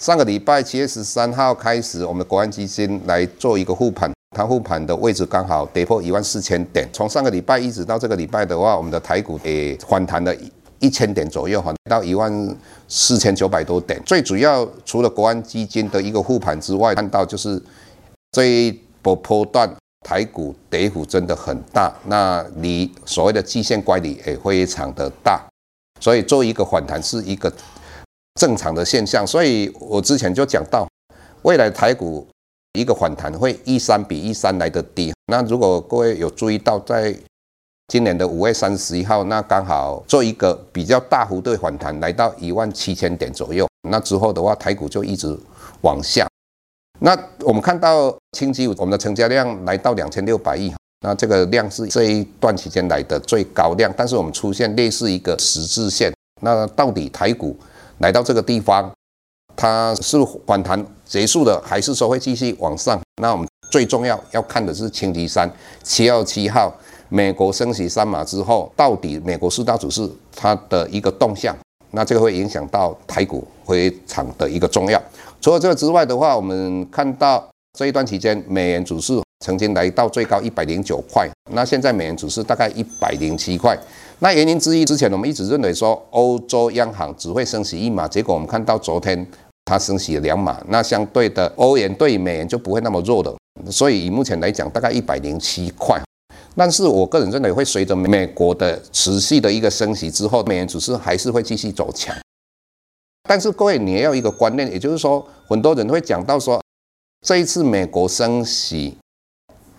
上个礼拜七月十三号开始，我们的国安基金来做一个护盘，它护盘的位置刚好跌破一万四千点。从上个礼拜一直到这个礼拜的话，我们的台股也反弹了一千点左右，哈，到一万四千九百多点。最主要除了国安基金的一个护盘之外，看到就是这一波波段台股跌幅真的很大，那离所谓的季线乖离也非常的大，所以做一个反弹是一个。正常的现象，所以我之前就讲到，未来台股一个反弹会一三比一三来得低。那如果各位有注意到，在今年的五月三十一号，那刚好做一个比较大幅度反弹，来到一万七千点左右。那之后的话，台股就一直往下。那我们看到星期五，我们的成交量来到两千六百亿，那这个量是这一段期间来的最高量。但是我们出现类似一个十字线，那到底台股？来到这个地方，它是反弹结束的，还是说会继续往上？那我们最重要要看的是星期三七月七号，美国升息三码之后，到底美国四大指数它的一个动向，那这个会影响到台股非常的一个重要。除了这个之外的话，我们看到这一段期间美元指数曾经来到最高一百零九块，那现在美元指数大概一百零七块。那原因之一，之前我们一直认为说欧洲央行只会升息一码，结果我们看到昨天它升息了两码，那相对的欧元对美元就不会那么弱的，所以以目前来讲，大概一百零七块。但是我个人认为会随着美国的持续的一个升息之后，美元指数还是会继续走强。但是各位你也要一个观念，也就是说很多人会讲到说这一次美国升息，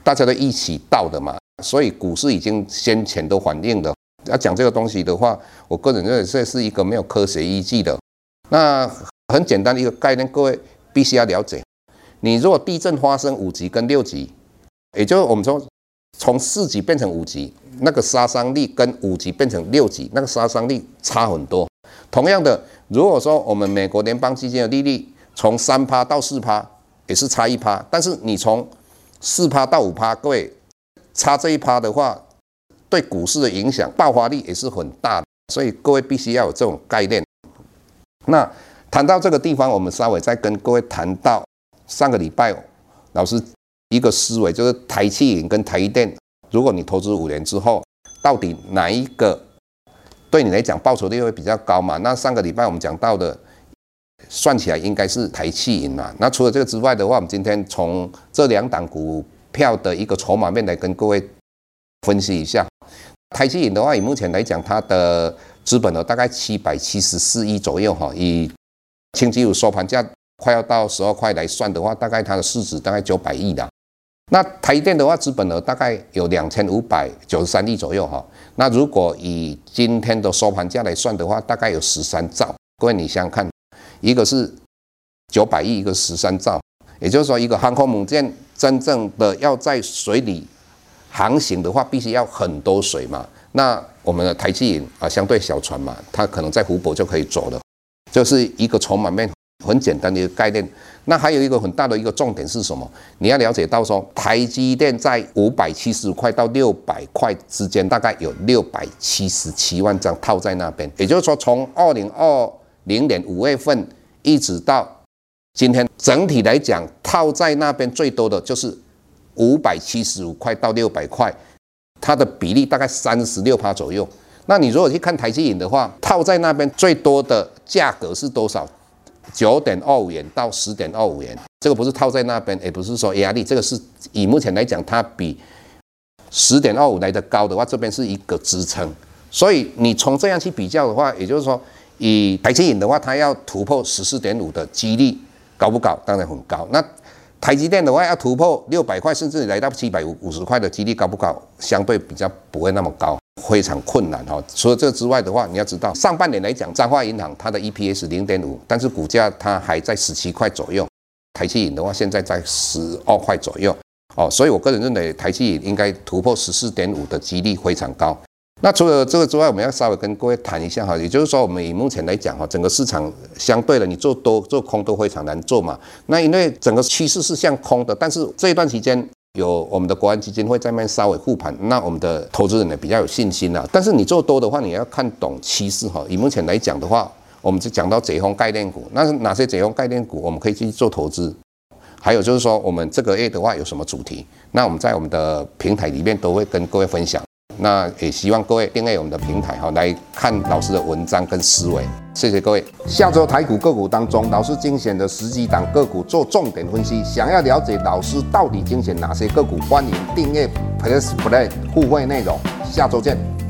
大家都一起到的嘛，所以股市已经先前都反映了。要讲这个东西的话，我个人认为这是一个没有科学依据的。那很简单的一个概念，各位必须要了解。你如果地震发生五级跟六级，也就是我们说从四级变成五级，那个杀伤力跟五级变成六级，那个杀伤力差很多。同样的，如果说我们美国联邦基金的利率从三趴到四趴，也是差一趴，但是你从四趴到五趴，各位差这一趴的话。对股市的影响爆发力也是很大的，所以各位必须要有这种概念。那谈到这个地方，我们稍微再跟各位谈到上个礼拜老师一个思维，就是台企银跟台电，如果你投资五年之后，到底哪一个对你来讲报酬率会比较高嘛？那上个礼拜我们讲到的，算起来应该是台企银嘛。那除了这个之外的话，我们今天从这两档股票的一个筹码面来跟各位分析一下。台积电的话，以目前来讲，它的资本额大概七百七十四亿左右哈。以星期五收盘价快要到十二块来算的话，大概它的市值大概九百亿的。那台电的话，资本额大概有两千五百九十三亿左右哈。那如果以今天的收盘价来算的话，大概有十三兆。各位你想想看，一个是九百亿，一个十三兆，也就是说，一个航空母舰真正的要在水里。航行的话，必须要很多水嘛。那我们的台积银啊，相对小船嘛，它可能在湖泊就可以走了，就是一个筹码面很简单的一个概念。那还有一个很大的一个重点是什么？你要了解到说，台积电在五百七十块到六百块之间，大概有六百七十七万张套在那边。也就是说，从二零二零年五月份一直到今天，整体来讲，套在那边最多的就是。五百七十五块到六百块，它的比例大概三十六趴左右。那你如果去看台积银的话，套在那边最多的价格是多少？九点二五元到十点二五元。这个不是套在那边，也不是说压力，这个是以目前来讲，它比十点二五来的高的话，这边是一个支撑。所以你从这样去比较的话，也就是说，以台积电的话，它要突破十四点五的几率高不高？当然很高。那台积电的话，要突破六百块，甚至来到七百五五十块的几率高不高？相对比较不会那么高，非常困难哈。除了这之外的话，你要知道，上半年来讲，彰化银行它的 EPS 零点五，但是股价它还在十七块左右。台积电的话，现在在十二块左右哦，所以我个人认为台积电应该突破十四点五的几率非常高。那除了这个之外，我们要稍微跟各位谈一下哈，也就是说，我们以目前来讲哈，整个市场相对的，你做多做空都非常难做嘛。那因为整个趋势是向空的，但是这一段期间有我们的国安基金会在那边稍微护盘，那我们的投资人呢比较有信心了。但是你做多的话，你要看懂趋势哈。以目前来讲的话，我们就讲到解封概念股，那哪些解封概念股我们可以去做投资？还有就是说，我们这个月的话有什么主题？那我们在我们的平台里面都会跟各位分享。那也希望各位订阅我们的平台哈，来看老师的文章跟思维。谢谢各位。下周台股个股当中，老师精选的十几档个股做重点分析。想要了解老师到底精选哪些个股，欢迎订阅 Plus Play 互惠内容。下周见。